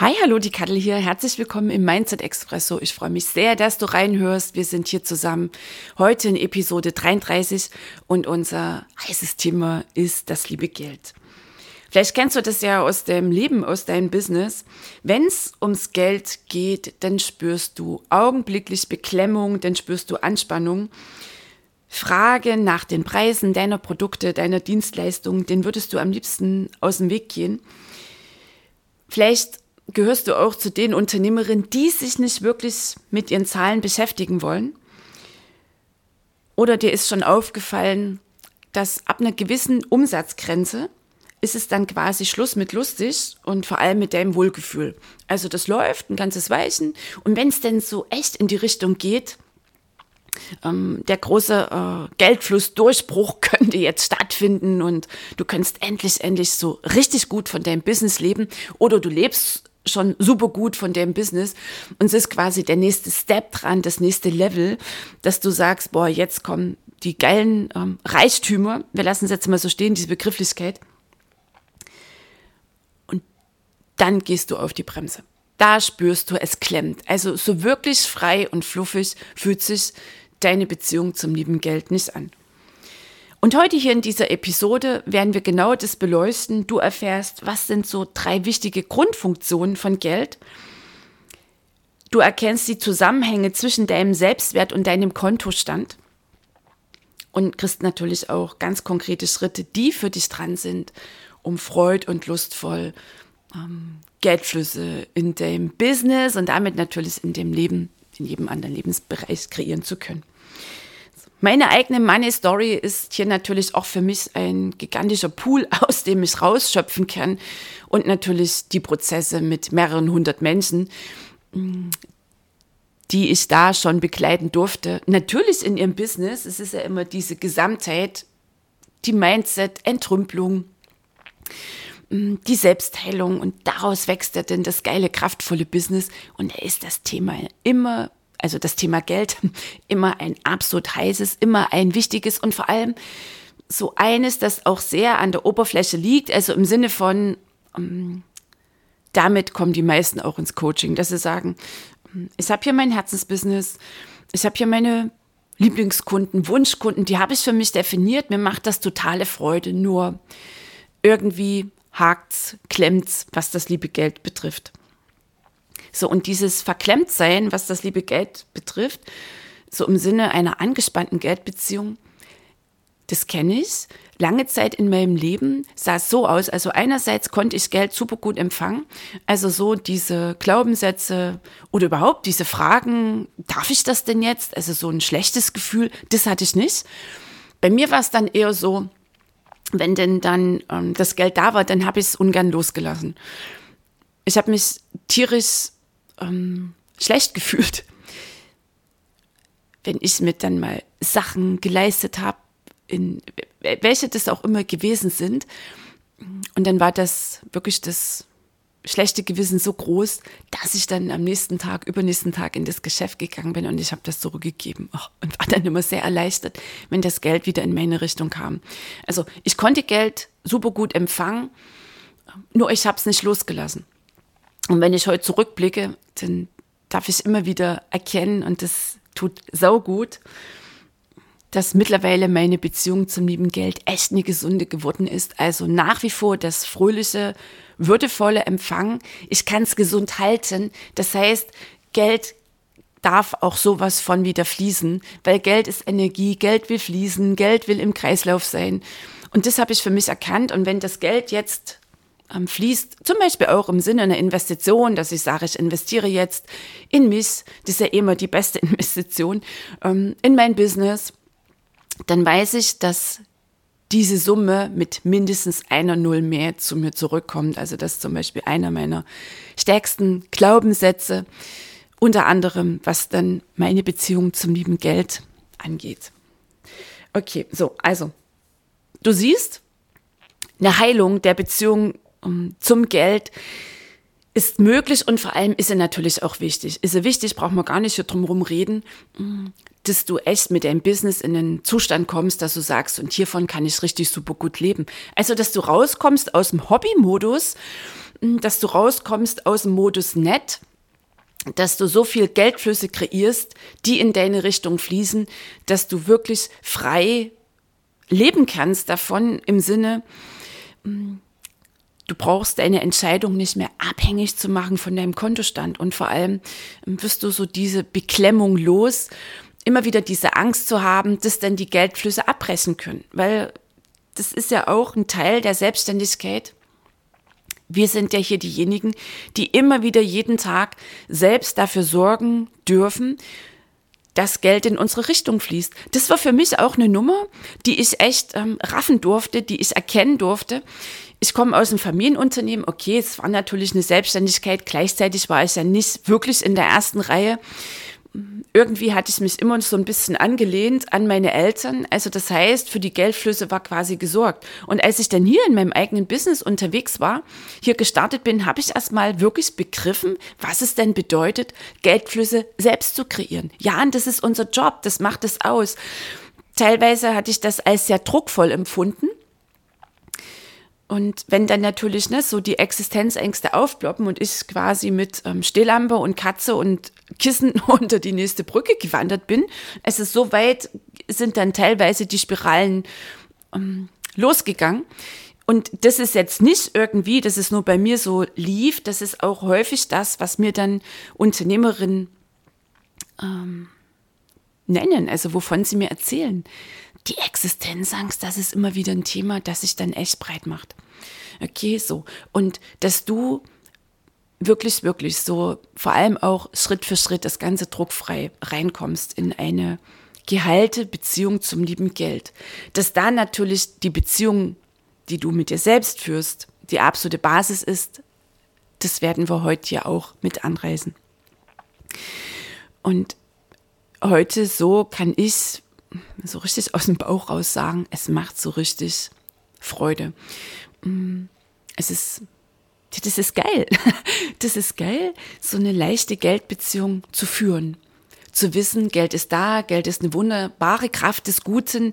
Hi, hallo, die Kattel hier. Herzlich willkommen im Mindset Expresso. Ich freue mich sehr, dass du reinhörst. Wir sind hier zusammen heute in Episode 33 und unser heißes Thema ist das liebe Geld. Vielleicht kennst du das ja aus dem Leben, aus deinem Business. Wenn es ums Geld geht, dann spürst du augenblicklich Beklemmung, dann spürst du Anspannung. Frage nach den Preisen deiner Produkte, deiner Dienstleistungen, den würdest du am liebsten aus dem Weg gehen. Vielleicht gehörst du auch zu den Unternehmerinnen, die sich nicht wirklich mit ihren Zahlen beschäftigen wollen? Oder dir ist schon aufgefallen, dass ab einer gewissen Umsatzgrenze ist es dann quasi Schluss mit lustig und vor allem mit deinem Wohlgefühl. Also das läuft ein ganzes Weichen und wenn es denn so echt in die Richtung geht, ähm, der große äh, Geldflussdurchbruch könnte jetzt stattfinden und du kannst endlich, endlich so richtig gut von deinem Business leben oder du lebst schon super gut von dem Business. Und es ist quasi der nächste Step dran, das nächste Level, dass du sagst, boah, jetzt kommen die geilen ähm, Reichtümer. Wir lassen es jetzt mal so stehen, diese Begrifflichkeit. Und dann gehst du auf die Bremse. Da spürst du, es klemmt. Also so wirklich frei und fluffig fühlt sich deine Beziehung zum lieben Geld nicht an. Und heute hier in dieser Episode werden wir genau das beleuchten. Du erfährst, was sind so drei wichtige Grundfunktionen von Geld. Du erkennst die Zusammenhänge zwischen deinem Selbstwert und deinem Kontostand. Und kriegst natürlich auch ganz konkrete Schritte, die für dich dran sind, um freud und lustvoll ähm, Geldflüsse in dem Business und damit natürlich in dem Leben, in jedem anderen Lebensbereich kreieren zu können. Meine eigene Money Story ist hier natürlich auch für mich ein gigantischer Pool, aus dem ich rausschöpfen kann. Und natürlich die Prozesse mit mehreren hundert Menschen, die ich da schon begleiten durfte. Natürlich in ihrem Business. Es ist ja immer diese Gesamtheit, die Mindset, Entrümpelung, die Selbstheilung und daraus wächst ja dann das geile, kraftvolle Business und da ist das Thema immer also das Thema Geld, immer ein absolut heißes, immer ein wichtiges und vor allem so eines, das auch sehr an der Oberfläche liegt, also im Sinne von, ähm, damit kommen die meisten auch ins Coaching, dass sie sagen, ähm, ich habe hier mein Herzensbusiness, ich habe hier meine Lieblingskunden, Wunschkunden, die habe ich für mich definiert, mir macht das totale Freude, nur irgendwie hakt's, klemmt's, was das liebe Geld betrifft. So, und dieses Verklemmtsein, was das liebe Geld betrifft, so im Sinne einer angespannten Geldbeziehung, das kenne ich. Lange Zeit in meinem Leben sah es so aus. Also einerseits konnte ich Geld super gut empfangen. Also so diese Glaubenssätze oder überhaupt diese Fragen, darf ich das denn jetzt? Also so ein schlechtes Gefühl, das hatte ich nicht. Bei mir war es dann eher so, wenn denn dann ähm, das Geld da war, dann habe ich es ungern losgelassen. Ich habe mich tierisch ähm, schlecht gefühlt, wenn ich mir dann mal Sachen geleistet habe, in welche das auch immer gewesen sind. Und dann war das wirklich das schlechte Gewissen so groß, dass ich dann am nächsten Tag, übernächsten Tag in das Geschäft gegangen bin und ich habe das zurückgegeben oh, und war dann immer sehr erleichtert, wenn das Geld wieder in meine Richtung kam. Also ich konnte Geld super gut empfangen, nur ich habe es nicht losgelassen. Und wenn ich heute zurückblicke, dann darf ich immer wieder erkennen, und das tut sau gut, dass mittlerweile meine Beziehung zum lieben Geld echt eine gesunde geworden ist. Also nach wie vor das fröhliche, würdevolle Empfangen. Ich kann es gesund halten. Das heißt, Geld darf auch sowas von wieder fließen, weil Geld ist Energie, Geld will fließen, Geld will im Kreislauf sein. Und das habe ich für mich erkannt. Und wenn das Geld jetzt fließt, zum Beispiel auch im Sinne einer Investition, dass ich sage, ich investiere jetzt in mich, das ist ja immer die beste Investition, ähm, in mein Business, dann weiß ich, dass diese Summe mit mindestens einer Null mehr zu mir zurückkommt. Also das ist zum Beispiel einer meiner stärksten Glaubenssätze, unter anderem, was dann meine Beziehung zum lieben Geld angeht. Okay, so, also, du siehst, eine Heilung der Beziehung zum Geld ist möglich und vor allem ist sie natürlich auch wichtig. Ist sie wichtig, braucht man gar nicht hier drum reden dass du echt mit deinem Business in einen Zustand kommst, dass du sagst, und hiervon kann ich richtig super gut leben. Also, dass du rauskommst aus dem Hobby-Modus, hm, dass du rauskommst aus dem Modus nett, dass du so viel Geldflüsse kreierst, die in deine Richtung fließen, dass du wirklich frei leben kannst davon im Sinne, hm, du brauchst deine Entscheidung nicht mehr abhängig zu machen von deinem Kontostand und vor allem hm, wirst du so diese Beklemmung los immer wieder diese Angst zu haben, dass dann die Geldflüsse abbrechen können, weil das ist ja auch ein Teil der Selbstständigkeit. Wir sind ja hier diejenigen, die immer wieder jeden Tag selbst dafür sorgen dürfen, dass Geld in unsere Richtung fließt. Das war für mich auch eine Nummer, die ich echt ähm, raffen durfte, die ich erkennen durfte. Ich komme aus einem Familienunternehmen, okay, es war natürlich eine Selbstständigkeit, gleichzeitig war ich ja nicht wirklich in der ersten Reihe irgendwie hatte ich mich immer so ein bisschen angelehnt an meine Eltern. Also das heißt, für die Geldflüsse war quasi gesorgt. Und als ich dann hier in meinem eigenen Business unterwegs war, hier gestartet bin, habe ich erstmal wirklich begriffen, was es denn bedeutet, Geldflüsse selbst zu kreieren. Ja, und das ist unser Job, das macht es aus. Teilweise hatte ich das als sehr druckvoll empfunden. Und wenn dann natürlich ne, so die Existenzängste aufploppen und ich quasi mit ähm, Stehlampe und Katze und Kissen unter die nächste Brücke gewandert bin, es ist so weit, sind dann teilweise die Spiralen ähm, losgegangen. Und das ist jetzt nicht irgendwie, dass es nur bei mir so lief, das ist auch häufig das, was mir dann Unternehmerinnen ähm, nennen, also wovon sie mir erzählen die Existenzangst, das ist immer wieder ein Thema, das sich dann echt breit macht. Okay, so. Und dass du wirklich, wirklich so vor allem auch Schritt für Schritt das Ganze druckfrei reinkommst in eine gehalte Beziehung zum lieben Geld. Dass da natürlich die Beziehung, die du mit dir selbst führst, die absolute Basis ist, das werden wir heute hier auch mit anreisen. Und heute so kann ich so richtig aus dem Bauch raus sagen, es macht so richtig Freude. Mm, es ist, das ist geil. Das ist geil, so eine leichte Geldbeziehung zu führen. Zu wissen, Geld ist da, Geld ist eine wunderbare Kraft des Guten.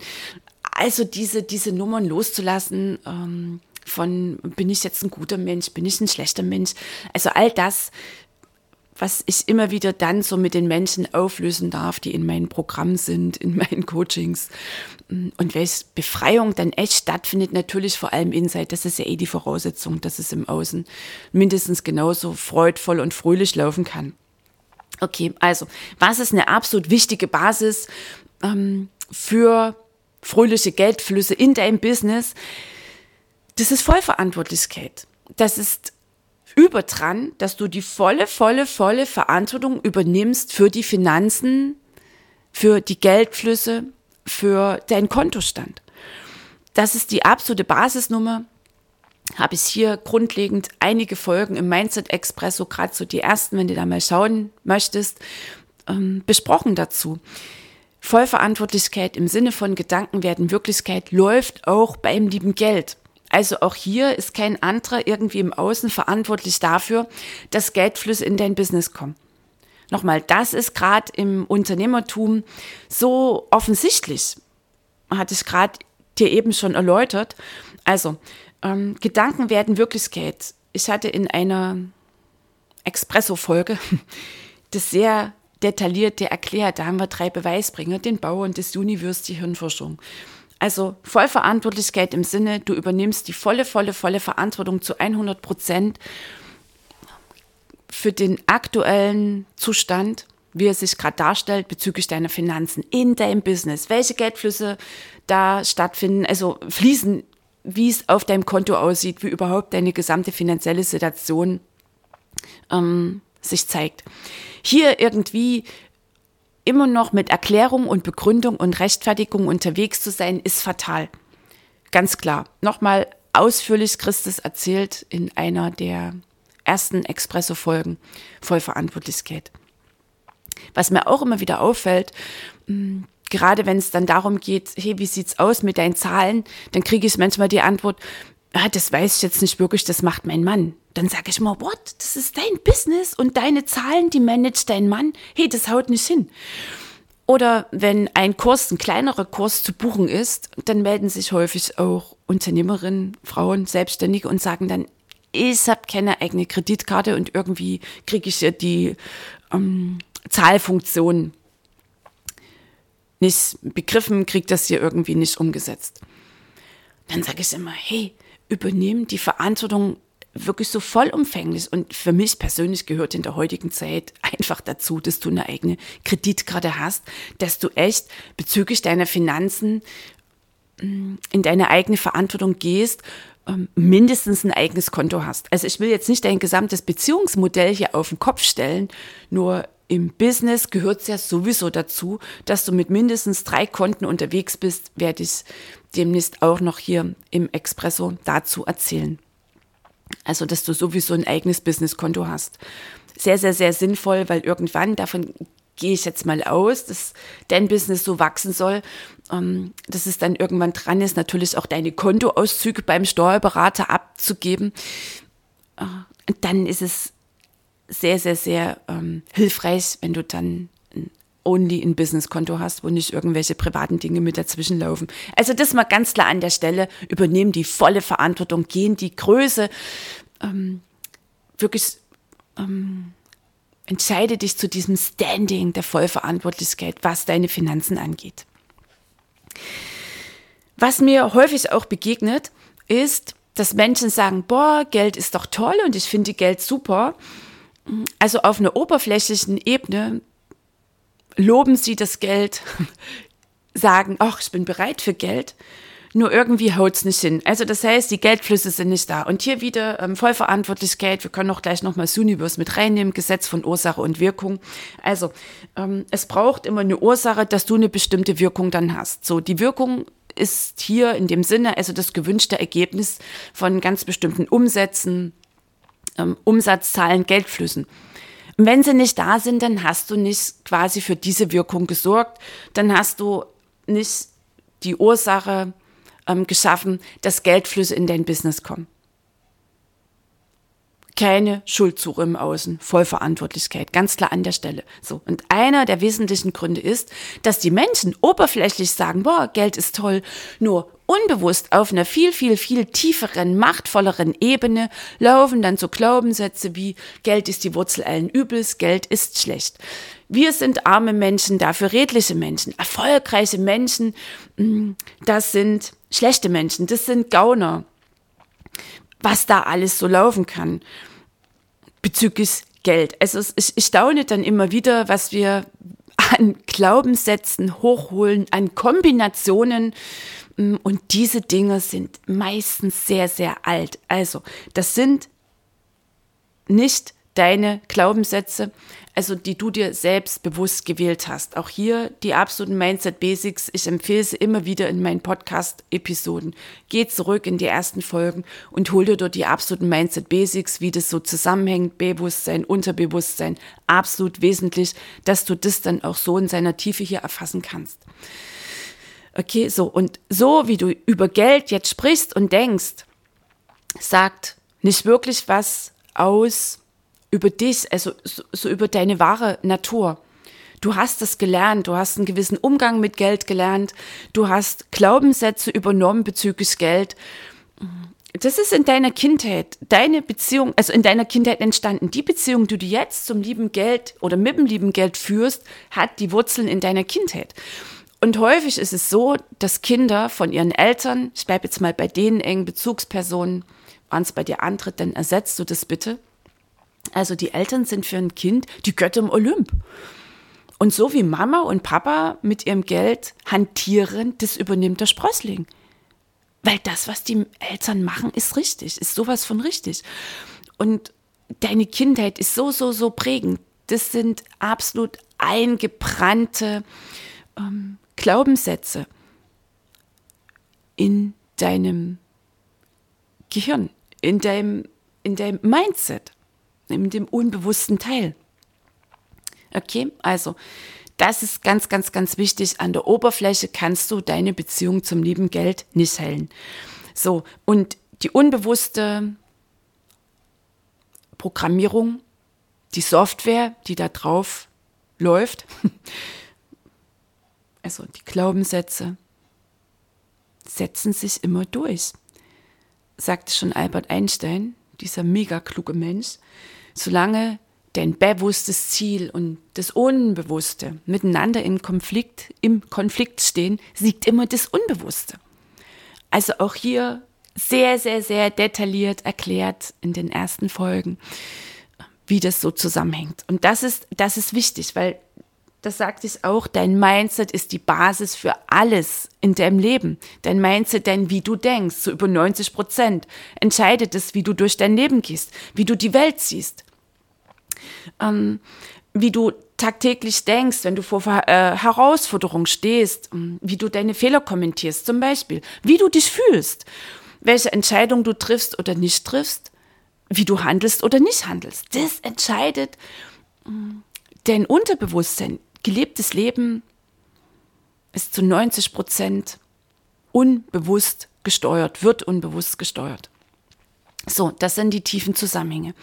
Also diese, diese Nummern loszulassen, ähm, von bin ich jetzt ein guter Mensch, bin ich ein schlechter Mensch. Also all das was ich immer wieder dann so mit den Menschen auflösen darf, die in meinem Programm sind, in meinen Coachings. Und welche Befreiung dann echt stattfindet, natürlich vor allem inside, das ist ja eh die Voraussetzung, dass es im Außen mindestens genauso freudvoll und fröhlich laufen kann. Okay, also, was ist eine absolut wichtige Basis ähm, für fröhliche Geldflüsse in deinem Business? Das ist Vollverantwortlichkeit. Das ist über dran, dass du die volle, volle, volle Verantwortung übernimmst für die Finanzen, für die Geldflüsse, für deinen Kontostand. Das ist die absolute Basisnummer. Habe ich hier grundlegend einige Folgen im Mindset Express, so gerade so die ersten, wenn du da mal schauen möchtest, ähm, besprochen dazu. Vollverantwortlichkeit im Sinne von Gedanken werden Wirklichkeit läuft auch beim lieben Geld. Also auch hier ist kein anderer irgendwie im Außen verantwortlich dafür, dass Geldflüsse in dein Business kommen. Nochmal, das ist gerade im Unternehmertum so offensichtlich. Hatte ich gerade dir eben schon erläutert. Also, ähm, Gedanken werden Wirklichkeit. Ich hatte in einer Expresso-Folge das sehr detailliert erklärt. Da haben wir drei Beweisbringer, den Bau und das Universe, die Hirnforschung. Also Vollverantwortlichkeit im Sinne, du übernimmst die volle, volle, volle Verantwortung zu 100 Prozent für den aktuellen Zustand, wie er sich gerade darstellt bezüglich deiner Finanzen in deinem Business. Welche Geldflüsse da stattfinden, also fließen, wie es auf deinem Konto aussieht, wie überhaupt deine gesamte finanzielle Situation ähm, sich zeigt. Hier irgendwie immer noch mit Erklärung und Begründung und Rechtfertigung unterwegs zu sein, ist fatal. Ganz klar. Nochmal ausführlich Christus erzählt in einer der ersten Expresso-Folgen Vollverantwortlichkeit. Was mir auch immer wieder auffällt, hm, gerade wenn es dann darum geht, hey, wie sieht's aus mit deinen Zahlen, dann kriege ich manchmal die Antwort, ah, das weiß ich jetzt nicht wirklich, das macht mein Mann. Dann sage ich mal, what? Das ist dein Business und deine Zahlen, die managt dein Mann. Hey, das haut nicht hin. Oder wenn ein Kurs, ein kleinerer Kurs zu buchen ist, dann melden sich häufig auch Unternehmerinnen, Frauen, Selbstständige und sagen dann, ich habe keine eigene Kreditkarte und irgendwie kriege ich ja die ähm, Zahlfunktion nicht begriffen, kriege das hier irgendwie nicht umgesetzt. Dann sage ich immer, hey, übernehmen die Verantwortung wirklich so vollumfänglich. Und für mich persönlich gehört in der heutigen Zeit einfach dazu, dass du eine eigene Kreditkarte hast, dass du echt bezüglich deiner Finanzen mm, in deine eigene Verantwortung gehst, ähm, mindestens ein eigenes Konto hast. Also ich will jetzt nicht dein gesamtes Beziehungsmodell hier auf den Kopf stellen, nur im Business gehört es ja sowieso dazu, dass du mit mindestens drei Konten unterwegs bist, werde ich demnächst auch noch hier im Expresso dazu erzählen. Also, dass du sowieso ein eigenes Businesskonto hast. Sehr, sehr, sehr sinnvoll, weil irgendwann, davon gehe ich jetzt mal aus, dass dein Business so wachsen soll, ähm, dass es dann irgendwann dran ist, natürlich auch deine Kontoauszüge beim Steuerberater abzugeben. Äh, dann ist es sehr, sehr, sehr ähm, hilfreich, wenn du dann only ein Businesskonto hast, wo nicht irgendwelche privaten Dinge mit dazwischen laufen. Also das mal ganz klar an der Stelle, übernehmen die volle Verantwortung, gehen die Größe, ähm, wirklich ähm, entscheide dich zu diesem Standing der Vollverantwortlichkeit, was deine Finanzen angeht. Was mir häufig auch begegnet, ist, dass Menschen sagen, boah, Geld ist doch toll und ich finde Geld super. Also auf einer oberflächlichen Ebene loben sie das Geld, sagen, ach, ich bin bereit für Geld, nur irgendwie haut es nicht hin. Also das heißt, die Geldflüsse sind nicht da. Und hier wieder ähm, Vollverantwortlichkeit, wir können auch gleich nochmal Suniverse mit reinnehmen, Gesetz von Ursache und Wirkung. Also ähm, es braucht immer eine Ursache, dass du eine bestimmte Wirkung dann hast. So, die Wirkung ist hier in dem Sinne also das gewünschte Ergebnis von ganz bestimmten Umsätzen, ähm, Umsatzzahlen, Geldflüssen. Und wenn sie nicht da sind, dann hast du nicht quasi für diese Wirkung gesorgt, dann hast du nicht die Ursache ähm, geschaffen, dass Geldflüsse in dein Business kommen. Keine Schuldsuche im Außen, Vollverantwortlichkeit, ganz klar an der Stelle. So. Und einer der wesentlichen Gründe ist, dass die Menschen oberflächlich sagen, boah, Geld ist toll, nur unbewusst auf einer viel, viel, viel tieferen, machtvolleren Ebene laufen dann so Glaubenssätze wie Geld ist die Wurzel allen Übels, Geld ist schlecht. Wir sind arme Menschen, dafür redliche Menschen, erfolgreiche Menschen, mm, das sind schlechte Menschen, das sind Gauner. Was da alles so laufen kann bezüglich Geld. Also ich, ich staune dann immer wieder, was wir an Glaubenssätzen hochholen, an Kombinationen, und diese Dinge sind meistens sehr, sehr alt. Also, das sind nicht deine Glaubenssätze, also die du dir selbst bewusst gewählt hast. Auch hier die absoluten Mindset Basics. Ich empfehle sie immer wieder in meinen Podcast-Episoden. Geh zurück in die ersten Folgen und hol dir dort die absoluten Mindset Basics, wie das so zusammenhängt, Bewusstsein, Unterbewusstsein. Absolut wesentlich, dass du das dann auch so in seiner Tiefe hier erfassen kannst. Okay, so. Und so wie du über Geld jetzt sprichst und denkst, sagt nicht wirklich was aus über dich, also so, so über deine wahre Natur. Du hast es gelernt, du hast einen gewissen Umgang mit Geld gelernt, du hast Glaubenssätze übernommen bezüglich Geld. Das ist in deiner Kindheit, deine Beziehung, also in deiner Kindheit entstanden. Die Beziehung, die du jetzt zum lieben Geld oder mit dem lieben Geld führst, hat die Wurzeln in deiner Kindheit. Und häufig ist es so, dass Kinder von ihren Eltern, ich bleibe jetzt mal bei den engen Bezugspersonen, waren es bei dir andere, dann ersetzt du das bitte. Also die Eltern sind für ein Kind die Götter im Olymp. Und so wie Mama und Papa mit ihrem Geld hantieren, das übernimmt der Sprössling. Weil das, was die Eltern machen, ist richtig, ist sowas von richtig. Und deine Kindheit ist so, so, so prägend. Das sind absolut eingebrannte ähm, Glaubenssätze in deinem Gehirn, in deinem, in deinem Mindset, in dem unbewussten Teil. Okay, also das ist ganz, ganz, ganz wichtig. An der Oberfläche kannst du deine Beziehung zum lieben Geld nicht heilen. So, und die unbewusste Programmierung, die Software, die da drauf läuft, also die Glaubenssätze, setzen sich immer durch. Sagte schon Albert Einstein, dieser mega kluge Mensch, solange dein bewusstes Ziel und das Unbewusste miteinander im Konflikt, im Konflikt stehen, siegt immer das Unbewusste. Also auch hier sehr, sehr, sehr detailliert erklärt in den ersten Folgen, wie das so zusammenhängt. Und das ist, das ist wichtig, weil das sagt es auch, dein Mindset ist die Basis für alles in deinem Leben. Dein Mindset, denn wie du denkst, so über 90 Prozent, entscheidet es, wie du durch dein Leben gehst, wie du die Welt siehst, ähm, wie du tagtäglich denkst, wenn du vor äh, Herausforderungen stehst, ähm, wie du deine Fehler kommentierst, zum Beispiel, wie du dich fühlst, welche Entscheidung du triffst oder nicht triffst, wie du handelst oder nicht handelst. Das entscheidet ähm, dein Unterbewusstsein. Gelebtes Leben ist zu 90 Prozent unbewusst gesteuert, wird unbewusst gesteuert. So, das sind die tiefen Zusammenhänge.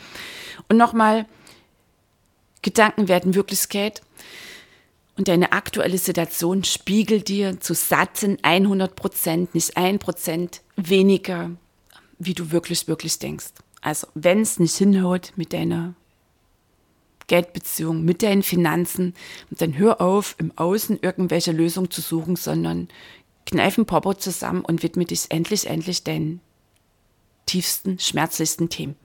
Und nochmal, Gedanken werden Wirklichkeit und deine aktuelle Situation spiegelt dir zu satten 100 Prozent, nicht ein Prozent weniger, wie du wirklich, wirklich denkst. Also wenn es nicht hinhaut mit deiner Geldbeziehung, mit deinen Finanzen, dann hör auf, im Außen irgendwelche Lösungen zu suchen, sondern kneif ein Popo zusammen und widme dich endlich, endlich deinen tiefsten, schmerzlichsten Themen.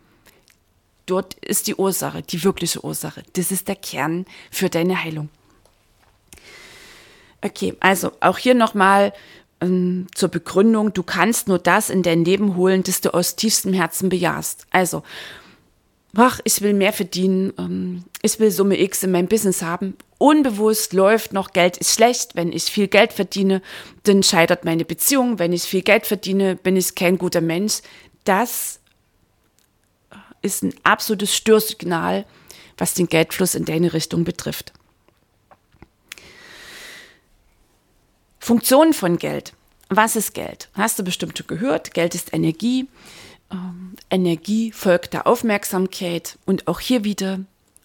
Dort ist die Ursache, die wirkliche Ursache. Das ist der Kern für deine Heilung. Okay, also auch hier nochmal ähm, zur Begründung, du kannst nur das in dein Leben holen, das du aus tiefstem Herzen bejahst. Also, ach, ich will mehr verdienen, ähm, ich will Summe X in meinem Business haben. Unbewusst läuft noch, Geld ist schlecht. Wenn ich viel Geld verdiene, dann scheitert meine Beziehung. Wenn ich viel Geld verdiene, bin ich kein guter Mensch. Das ist ein absolutes Störsignal, was den Geldfluss in deine Richtung betrifft. Funktionen von Geld. Was ist Geld? Hast du bestimmt schon gehört? Geld ist Energie. Ähm, Energie folgt der Aufmerksamkeit. Und auch hier wieder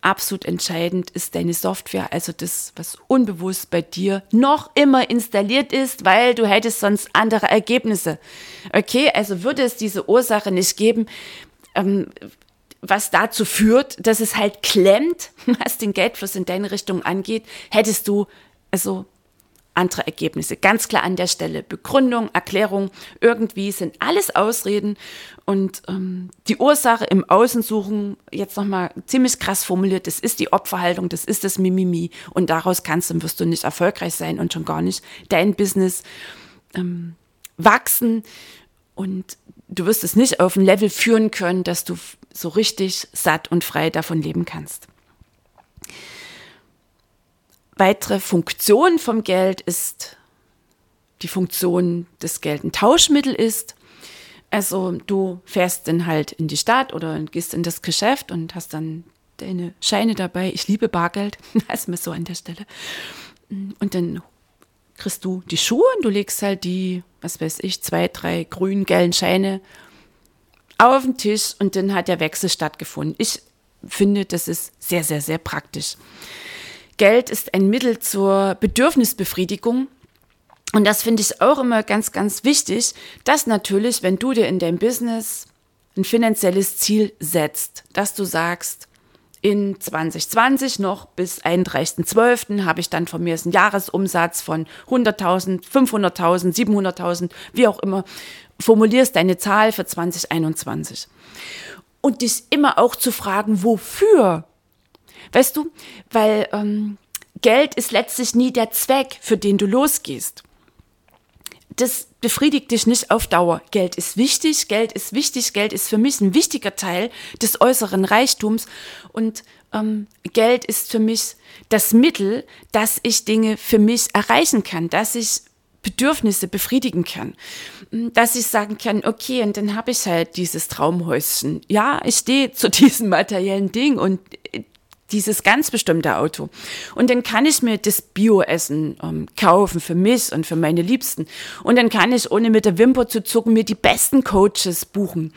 absolut entscheidend ist deine Software, also das, was unbewusst bei dir noch immer installiert ist, weil du hättest sonst andere Ergebnisse. Okay, also würde es diese Ursache nicht geben, ähm, was dazu führt, dass es halt klemmt, was den Geldfluss in deine Richtung angeht, hättest du also andere Ergebnisse. Ganz klar an der Stelle. Begründung, Erklärung, irgendwie sind alles Ausreden und ähm, die Ursache im Außen suchen, jetzt nochmal ziemlich krass formuliert, das ist die Opferhaltung, das ist das Mimimi und daraus kannst und wirst du nicht erfolgreich sein und schon gar nicht dein Business ähm, wachsen und du wirst es nicht auf ein Level führen können, dass du so richtig satt und frei davon leben kannst. Weitere Funktion vom Geld ist die Funktion, dass Geld ein Tauschmittel ist. Also du fährst dann halt in die Stadt oder gehst in das Geschäft und hast dann deine Scheine dabei. Ich liebe Bargeld, ist mir so an der Stelle. Und dann kriegst du die Schuhe und du legst halt die, was weiß ich, zwei, drei grün gelben Scheine auf den Tisch und dann hat der Wechsel stattgefunden. Ich finde, das ist sehr, sehr, sehr praktisch. Geld ist ein Mittel zur Bedürfnisbefriedigung. Und das finde ich auch immer ganz, ganz wichtig, dass natürlich, wenn du dir in deinem Business ein finanzielles Ziel setzt, dass du sagst, in 2020 noch bis 31.12. habe ich dann von mir einen Jahresumsatz von 100.000, 500.000, 700.000, wie auch immer formulierst deine Zahl für 2021. Und dich immer auch zu fragen, wofür? Weißt du, weil ähm, Geld ist letztlich nie der Zweck, für den du losgehst. Das, befriedigt dich nicht auf Dauer. Geld ist wichtig, Geld ist wichtig, Geld ist für mich ein wichtiger Teil des äußeren Reichtums und ähm, Geld ist für mich das Mittel, dass ich Dinge für mich erreichen kann, dass ich Bedürfnisse befriedigen kann. Dass ich sagen kann, okay, und dann habe ich halt dieses Traumhäuschen. Ja, ich stehe zu diesem materiellen Ding und dieses ganz bestimmte Auto. Und dann kann ich mir das Bioessen ähm, kaufen für mich und für meine Liebsten. Und dann kann ich, ohne mit der Wimper zu zucken, mir die besten Coaches buchen.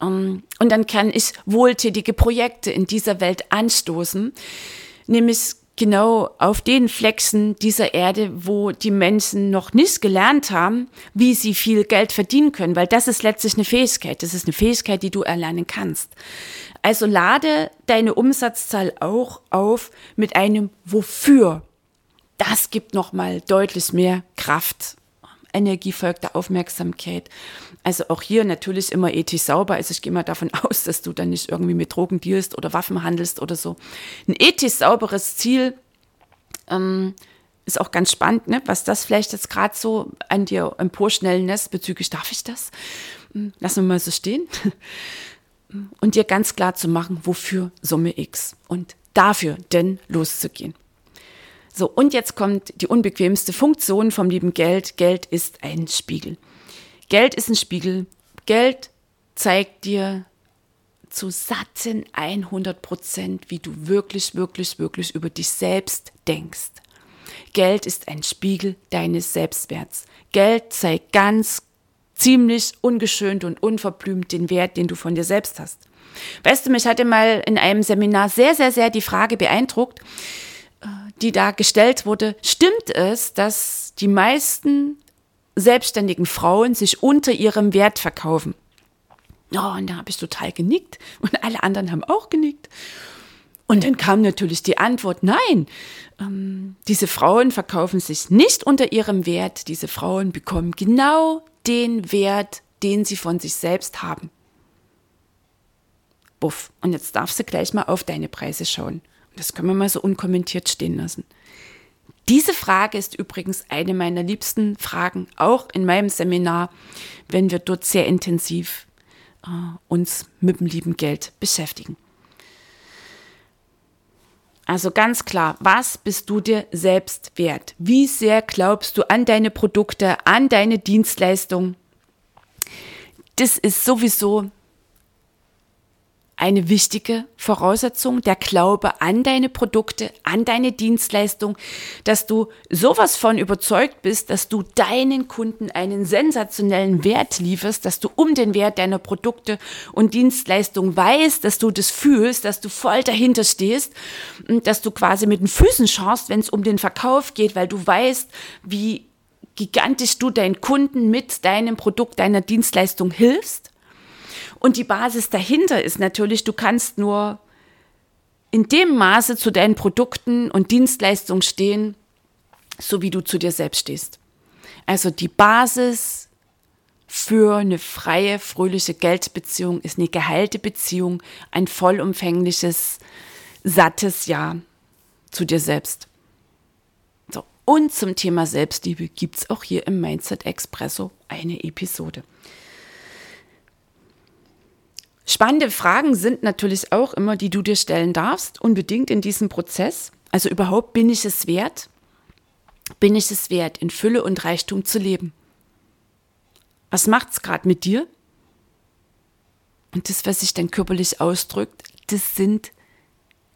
Ähm, und dann kann ich wohltätige Projekte in dieser Welt anstoßen, nämlich genau auf den Flexen dieser Erde, wo die Menschen noch nicht gelernt haben, wie sie viel Geld verdienen können, weil das ist letztlich eine Fähigkeit. Das ist eine Fähigkeit, die du erlernen kannst. Also lade deine Umsatzzahl auch auf mit einem Wofür. Das gibt nochmal deutlich mehr Kraft. Energie folgt der Aufmerksamkeit. Also auch hier natürlich immer ethisch sauber. Also ich gehe mal davon aus, dass du dann nicht irgendwie mit Drogen dealst oder Waffen handelst oder so. Ein ethisch sauberes Ziel ähm, ist auch ganz spannend, ne? was das vielleicht jetzt gerade so an dir emporschnellen lässt bezüglich, darf ich das? Hm, lassen wir mal so stehen und dir ganz klar zu machen, wofür Summe X und dafür denn loszugehen. So, und jetzt kommt die unbequemste Funktion vom lieben Geld. Geld ist ein Spiegel. Geld ist ein Spiegel. Geld zeigt dir zu satten 100 Prozent, wie du wirklich, wirklich, wirklich über dich selbst denkst. Geld ist ein Spiegel deines Selbstwerts. Geld zeigt ganz ziemlich ungeschönt und unverblümt den Wert, den du von dir selbst hast. Weißt du, mich hatte mal in einem Seminar sehr, sehr, sehr die Frage beeindruckt, äh, die da gestellt wurde, stimmt es, dass die meisten selbstständigen Frauen sich unter ihrem Wert verkaufen? Oh, und da habe ich total genickt und alle anderen haben auch genickt. Und dann kam natürlich die Antwort, nein, ähm, diese Frauen verkaufen sich nicht unter ihrem Wert, diese Frauen bekommen genau den Wert, den sie von sich selbst haben. Buff. Und jetzt darfst du gleich mal auf deine Preise schauen. Das können wir mal so unkommentiert stehen lassen. Diese Frage ist übrigens eine meiner liebsten Fragen, auch in meinem Seminar, wenn wir dort sehr intensiv äh, uns mit dem lieben Geld beschäftigen. Also ganz klar, was bist du dir selbst wert? Wie sehr glaubst du an deine Produkte, an deine Dienstleistung? Das ist sowieso eine wichtige Voraussetzung, der Glaube an deine Produkte, an deine Dienstleistung, dass du sowas von überzeugt bist, dass du deinen Kunden einen sensationellen Wert lieferst, dass du um den Wert deiner Produkte und Dienstleistungen weißt, dass du das fühlst, dass du voll dahinter stehst und dass du quasi mit den Füßen schaust, wenn es um den Verkauf geht, weil du weißt, wie gigantisch du deinen Kunden mit deinem Produkt, deiner Dienstleistung hilfst und die Basis dahinter ist natürlich, du kannst nur in dem Maße zu deinen Produkten und Dienstleistungen stehen, so wie du zu dir selbst stehst. Also die Basis für eine freie, fröhliche Geldbeziehung ist eine geheilte Beziehung, ein vollumfängliches, sattes Ja zu dir selbst. So. Und zum Thema Selbstliebe gibt es auch hier im Mindset Expresso eine Episode. Spannende Fragen sind natürlich auch immer, die du dir stellen darfst, unbedingt in diesem Prozess. Also überhaupt, bin ich es wert? Bin ich es wert, in Fülle und Reichtum zu leben? Was macht es gerade mit dir? Und das, was sich dann körperlich ausdrückt, das sind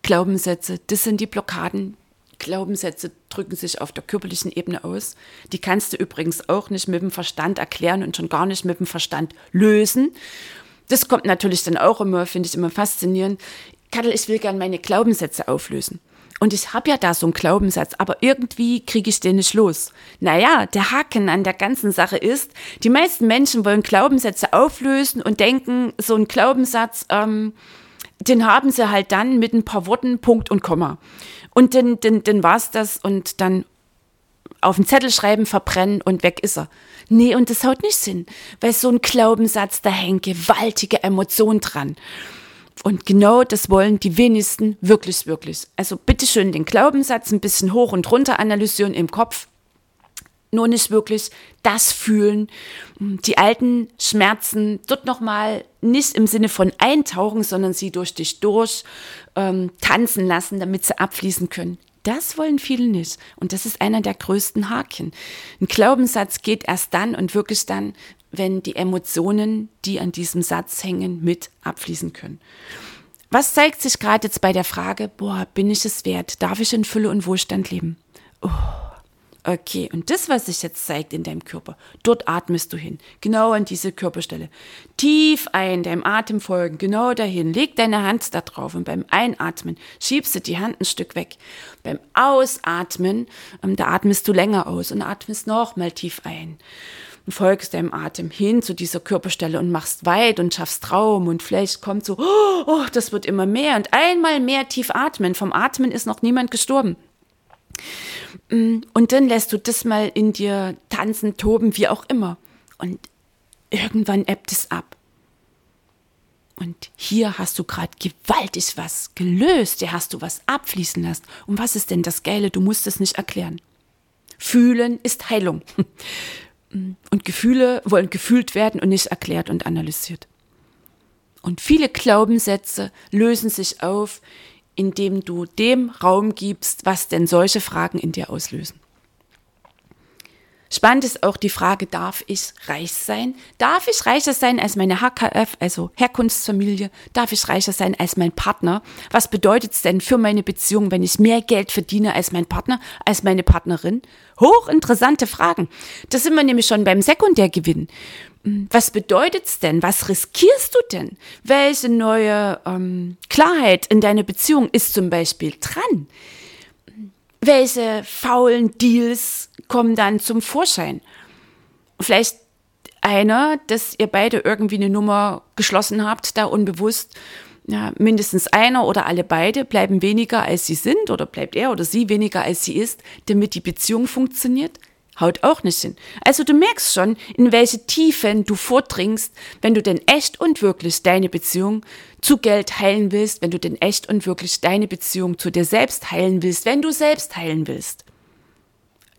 Glaubenssätze, das sind die Blockaden. Glaubenssätze drücken sich auf der körperlichen Ebene aus. Die kannst du übrigens auch nicht mit dem Verstand erklären und schon gar nicht mit dem Verstand lösen das kommt natürlich dann auch immer, finde ich immer faszinierend. Kattel, ich will gerne meine Glaubenssätze auflösen. Und ich habe ja da so einen Glaubenssatz, aber irgendwie kriege ich den nicht los. Naja, der Haken an der ganzen Sache ist, die meisten Menschen wollen Glaubenssätze auflösen und denken, so ein Glaubenssatz, ähm, den haben sie halt dann mit ein paar Worten, Punkt und Komma. Und dann war es das und dann auf den Zettel schreiben, verbrennen und weg ist er. Nee, und das haut nicht Sinn, weil so ein Glaubenssatz, da hängt gewaltige Emotion dran. Und genau das wollen die wenigsten wirklich, wirklich. Also bitteschön den Glaubenssatz ein bisschen hoch und runter analysieren im Kopf. nur nicht wirklich das fühlen, die alten Schmerzen dort nochmal nicht im Sinne von eintauchen, sondern sie durch dich durch ähm, tanzen lassen, damit sie abfließen können. Das wollen viele nicht. Und das ist einer der größten Haken. Ein Glaubenssatz geht erst dann und wirklich dann, wenn die Emotionen, die an diesem Satz hängen, mit abfließen können. Was zeigt sich gerade jetzt bei der Frage, boah, bin ich es wert? Darf ich in Fülle und Wohlstand leben? Oh, okay, und das, was sich jetzt zeigt in deinem Körper, dort atmest du hin, genau an diese Körperstelle. Tief ein, deinem Atem folgen, genau dahin. Leg deine Hand da drauf und beim Einatmen schiebst du die Hand ein Stück weg. Beim Ausatmen, ähm, da atmest du länger aus und atmest nochmal tief ein und folgst deinem Atem hin zu dieser Körperstelle und machst weit und schaffst Raum und vielleicht kommt so, oh, oh, das wird immer mehr und einmal mehr tief atmen. Vom Atmen ist noch niemand gestorben. Mm, und dann lässt du das mal in dir tanzen, toben, wie auch immer. Und irgendwann ebbt es ab. Und hier hast du gerade gewaltig was gelöst. Hier hast du was abfließen lassen. Und was ist denn das Geile? Du musst es nicht erklären. Fühlen ist Heilung. Und Gefühle wollen gefühlt werden und nicht erklärt und analysiert. Und viele Glaubenssätze lösen sich auf, indem du dem Raum gibst, was denn solche Fragen in dir auslösen. Spannend ist auch die Frage, darf ich reich sein? Darf ich reicher sein als meine HKF, also Herkunftsfamilie? Darf ich reicher sein als mein Partner? Was bedeutet es denn für meine Beziehung, wenn ich mehr Geld verdiene als mein Partner, als meine Partnerin? Hochinteressante Fragen. Das sind wir nämlich schon beim Sekundärgewinn. Hm, was bedeutet es denn? Was riskierst du denn? Welche neue ähm, Klarheit in deiner Beziehung ist zum Beispiel dran? welche faulen Deals kommen dann zum Vorschein? Vielleicht einer, dass ihr beide irgendwie eine Nummer geschlossen habt, da unbewusst. Ja, mindestens einer oder alle beide bleiben weniger als sie sind oder bleibt er oder sie weniger als sie ist, damit die Beziehung funktioniert haut auch nicht hin. Also du merkst schon, in welche Tiefen du vordringst, wenn du denn echt und wirklich deine Beziehung zu Geld heilen willst, wenn du denn echt und wirklich deine Beziehung zu dir selbst heilen willst, wenn du selbst heilen willst.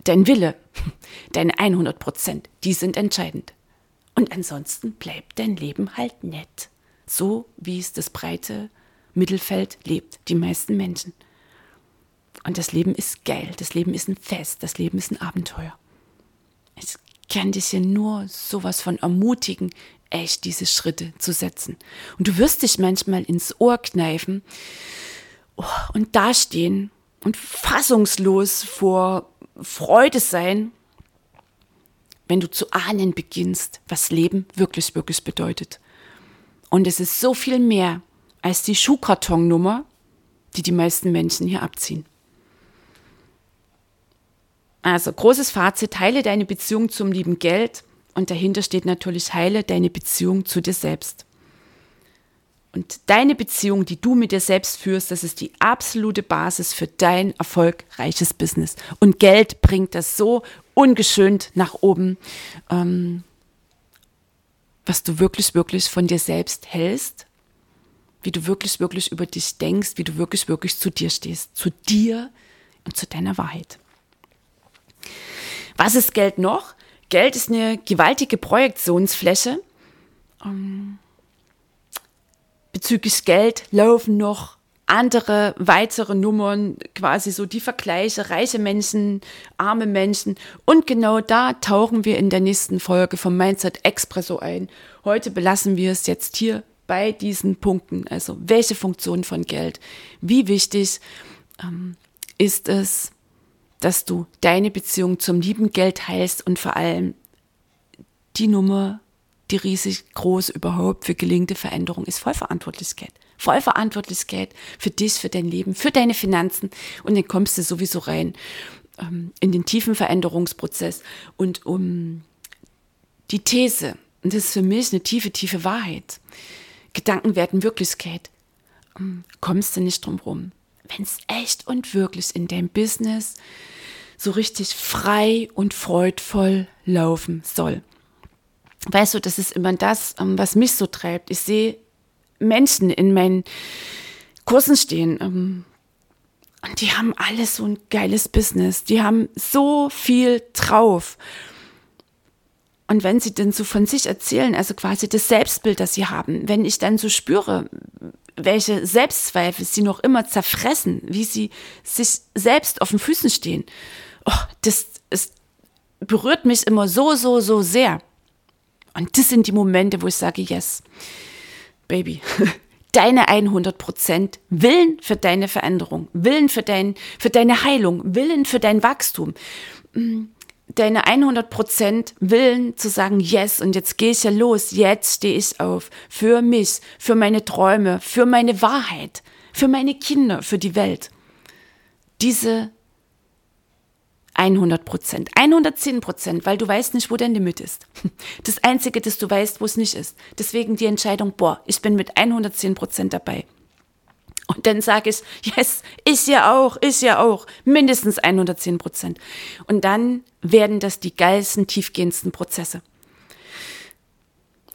Dein Wille, deine 100 Prozent, die sind entscheidend. Und ansonsten bleibt dein Leben halt nett. So wie es das breite Mittelfeld lebt, die meisten Menschen. Und das Leben ist geil, das Leben ist ein Fest, das Leben ist ein Abenteuer. Ich kann dich hier nur sowas von ermutigen, echt diese Schritte zu setzen. Und du wirst dich manchmal ins Ohr kneifen oh, und dastehen und fassungslos vor Freude sein, wenn du zu ahnen beginnst, was Leben wirklich, wirklich bedeutet. Und es ist so viel mehr als die Schuhkartonnummer, die die meisten Menschen hier abziehen. Also großes Fazit, heile deine Beziehung zum lieben Geld und dahinter steht natürlich, heile deine Beziehung zu dir selbst. Und deine Beziehung, die du mit dir selbst führst, das ist die absolute Basis für dein erfolgreiches Business. Und Geld bringt das so ungeschönt nach oben, ähm, was du wirklich, wirklich von dir selbst hältst, wie du wirklich, wirklich über dich denkst, wie du wirklich, wirklich zu dir stehst, zu dir und zu deiner Wahrheit. Was ist Geld noch? Geld ist eine gewaltige Projektionsfläche. Ähm, bezüglich Geld laufen noch andere weitere Nummern, quasi so die Vergleiche, reiche Menschen, arme Menschen. Und genau da tauchen wir in der nächsten Folge vom Mindset Expresso ein. Heute belassen wir es jetzt hier bei diesen Punkten. Also welche Funktion von Geld? Wie wichtig ähm, ist es, dass du deine Beziehung zum lieben Geld heilst und vor allem die Nummer, die riesig groß überhaupt für gelingende Veränderung ist Vollverantwortlichkeit. Vollverantwortlichkeit für dich, für dein Leben, für deine Finanzen. Und dann kommst du sowieso rein ähm, in den tiefen Veränderungsprozess und um die These, und das ist für mich eine tiefe, tiefe Wahrheit, Gedanken werden Wirklichkeit, ähm, kommst du nicht drum rum wenn es echt und wirklich in deinem Business so richtig frei und freudvoll laufen soll. Weißt du, das ist immer das, ähm, was mich so treibt. Ich sehe Menschen in meinen Kursen stehen, ähm, Und die haben alles so ein geiles Business. Die haben so viel drauf. Und wenn sie denn so von sich erzählen, also quasi das Selbstbild, das sie haben, wenn ich dann so spüre, welche Selbstzweifel sie noch immer zerfressen, wie sie sich selbst auf den Füßen stehen, oh, das, das berührt mich immer so, so, so sehr. Und das sind die Momente, wo ich sage, yes, Baby, deine 100 Prozent, Willen für deine Veränderung, Willen für, dein, für deine Heilung, Willen für dein Wachstum, mm, deine 100 Prozent Willen zu sagen, yes, und jetzt gehe ich ja los, jetzt stehe ich auf, für mich, für meine Träume, für meine Wahrheit, für meine Kinder, für die Welt. Diese 100 Prozent, 110 Prozent, weil du weißt nicht, wo dein Limit ist. Das Einzige, das du weißt, wo es nicht ist. Deswegen die Entscheidung, boah, ich bin mit 110 Prozent dabei. Und dann sage ich, yes, ich ja auch, ich ja auch, mindestens 110 Prozent. Und dann werden das die geilsten, tiefgehendsten Prozesse.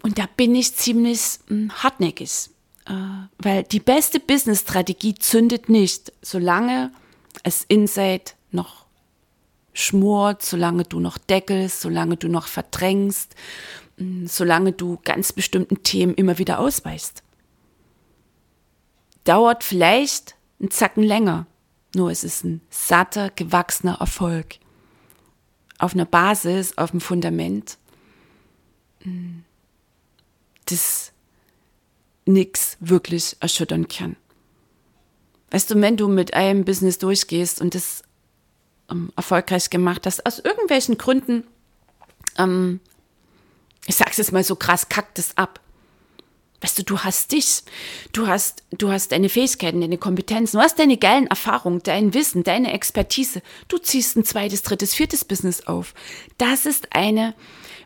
Und da bin ich ziemlich hm, hartnäckig, äh, weil die beste Business-Strategie zündet nicht, solange es inside noch schmort, solange du noch deckelst, solange du noch verdrängst, mm, solange du ganz bestimmten Themen immer wieder ausweichst. Dauert vielleicht einen Zacken länger, nur es ist ein satter, gewachsener Erfolg. Auf einer Basis, auf dem Fundament, mm, das nichts wirklich erschüttern kann. Weißt du, wenn du mit einem Business durchgehst und das ähm, erfolgreich gemacht hast, aus irgendwelchen Gründen, ähm, ich sag's jetzt mal so krass, kackt es ab. Weißt du, du hast dich, du hast, du hast deine Fähigkeiten, deine Kompetenzen, du hast deine geilen Erfahrungen, dein Wissen, deine Expertise. Du ziehst ein zweites, drittes, viertes Business auf. Das ist eine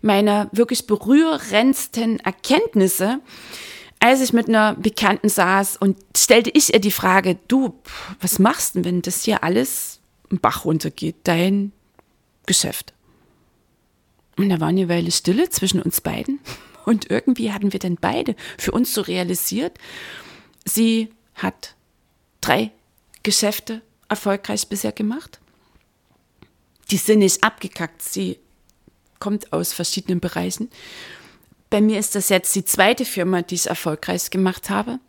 meiner wirklich berührendsten Erkenntnisse, als ich mit einer Bekannten saß und stellte ich ihr die Frage, du, was machst du, wenn das hier alles Bach runtergeht, dein Geschäft. Und da war eine Weile Stille zwischen uns beiden. Und irgendwie hatten wir dann beide für uns so realisiert, sie hat drei Geschäfte erfolgreich bisher gemacht. Die sind nicht abgekackt. Sie kommt aus verschiedenen Bereichen. Bei mir ist das jetzt die zweite Firma, die ich erfolgreich gemacht habe.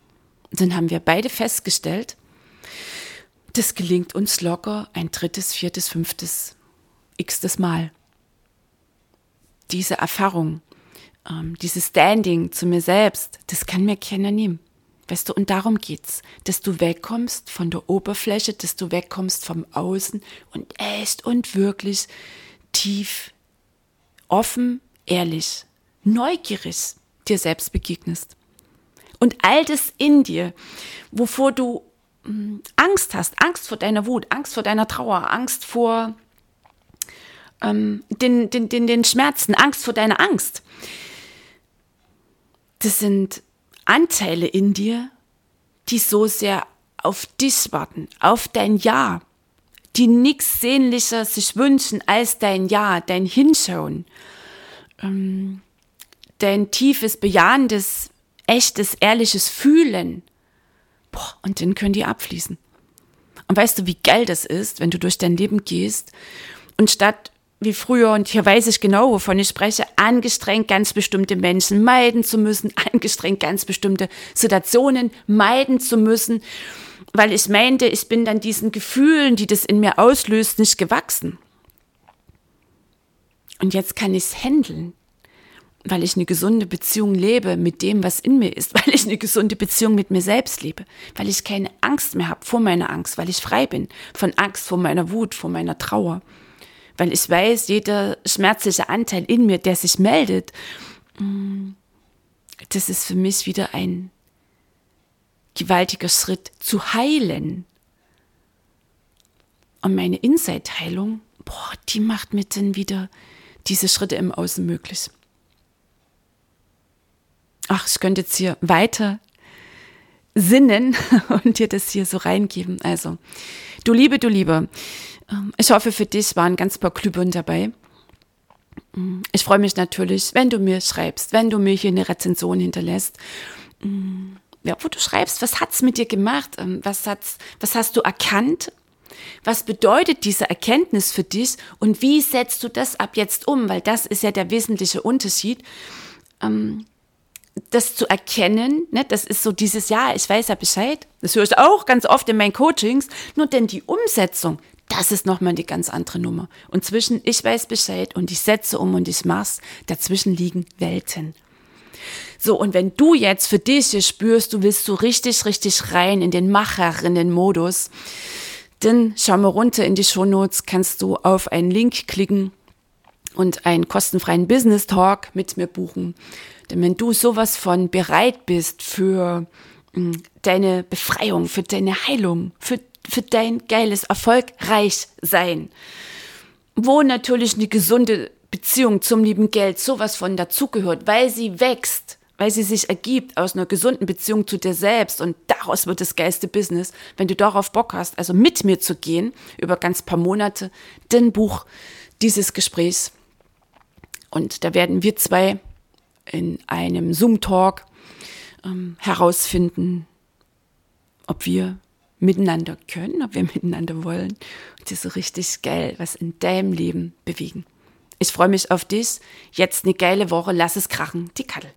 Und dann haben wir beide festgestellt, das gelingt uns locker ein drittes, viertes, fünftes, xtes Mal. Diese Erfahrung, ähm, dieses Standing zu mir selbst, das kann mir keiner nehmen. Weißt du, und darum geht's, dass du wegkommst von der Oberfläche, dass du wegkommst vom Außen und echt und wirklich tief, offen, ehrlich, neugierig dir selbst begegnest. Und all das in dir, wovor du Angst hast, Angst vor deiner Wut, Angst vor deiner Trauer, Angst vor ähm, den, den, den, den Schmerzen, Angst vor deiner Angst. Das sind Anteile in dir, die so sehr auf dich warten, auf dein Ja, die nichts sehnlicher sich wünschen als dein Ja, dein Hinschauen, ähm, dein tiefes, bejahendes, echtes, ehrliches Fühlen Boah, und dann können die abfließen. Und weißt du, wie geil das ist, wenn du durch dein Leben gehst und statt wie früher, und hier weiß ich genau, wovon ich spreche, angestrengt ganz bestimmte Menschen meiden zu müssen, angestrengt ganz bestimmte Situationen meiden zu müssen, weil ich meinte, ich bin dann diesen Gefühlen, die das in mir auslöst, nicht gewachsen. Und jetzt kann ich es handeln weil ich eine gesunde Beziehung lebe mit dem, was in mir ist, weil ich eine gesunde Beziehung mit mir selbst lebe, weil ich keine Angst mehr habe vor meiner Angst, weil ich frei bin von Angst vor meiner Wut, vor meiner Trauer, weil ich weiß, jeder schmerzliche Anteil in mir, der sich meldet, mm, das ist für mich wieder ein gewaltiger Schritt zu heilen. Und meine Inside-Heilung, boah, die macht mir dann wieder diese Schritte im Außen möglich ach, ich könnte jetzt hier weiter sinnen und dir das hier so reingeben. Also, du Liebe, du Liebe, ich hoffe, für dich waren ganz paar Glühbirnen dabei. Mm, ich freue mich natürlich, wenn du mir schreibst, wenn du mir hier eine Rezension hinterlässt. Mm, ja, wo du schreibst, was hat's mit dir gemacht? Ähm, was, hat's, was hast du erkannt? Was bedeutet diese Erkenntnis für dich und wie setzt du das ab jetzt um? Weil das ist ja der wesentliche Unterschied. Ähm, das zu erkennen, ne, das ist so dieses Ja, ich weiß ja Bescheid. Das höre ich auch ganz oft in meinen Coachings. Nur denn die Umsetzung, das ist nochmal die ganz andere Nummer. Und zwischen ich weiß Bescheid und ich setze um und ich mach's, dazwischen liegen Welten. So, und wenn du jetzt für dich hier spürst, du willst so richtig, richtig rein in den Macherinnen-Modus, dann schau mal runter in die Shownotes, kannst du auf einen Link klicken und einen kostenfreien Business Talk mit mir buchen. Denn wenn du sowas von bereit bist für hm, deine Befreiung, für deine Heilung, für, für dein geiles Erfolgreich sein, wo natürlich eine gesunde Beziehung zum lieben Geld sowas von dazugehört, weil sie wächst, weil sie sich ergibt aus einer gesunden Beziehung zu dir selbst und daraus wird das geilste Business. Wenn du darauf Bock hast, also mit mir zu gehen über ganz paar Monate, dann buch dieses Gesprächs. Und da werden wir zwei in einem Zoom-Talk ähm, herausfinden, ob wir miteinander können, ob wir miteinander wollen und das so richtig geil was in deinem Leben bewegen. Ich freue mich auf dich. Jetzt eine geile Woche. Lass es krachen. Die Kattel.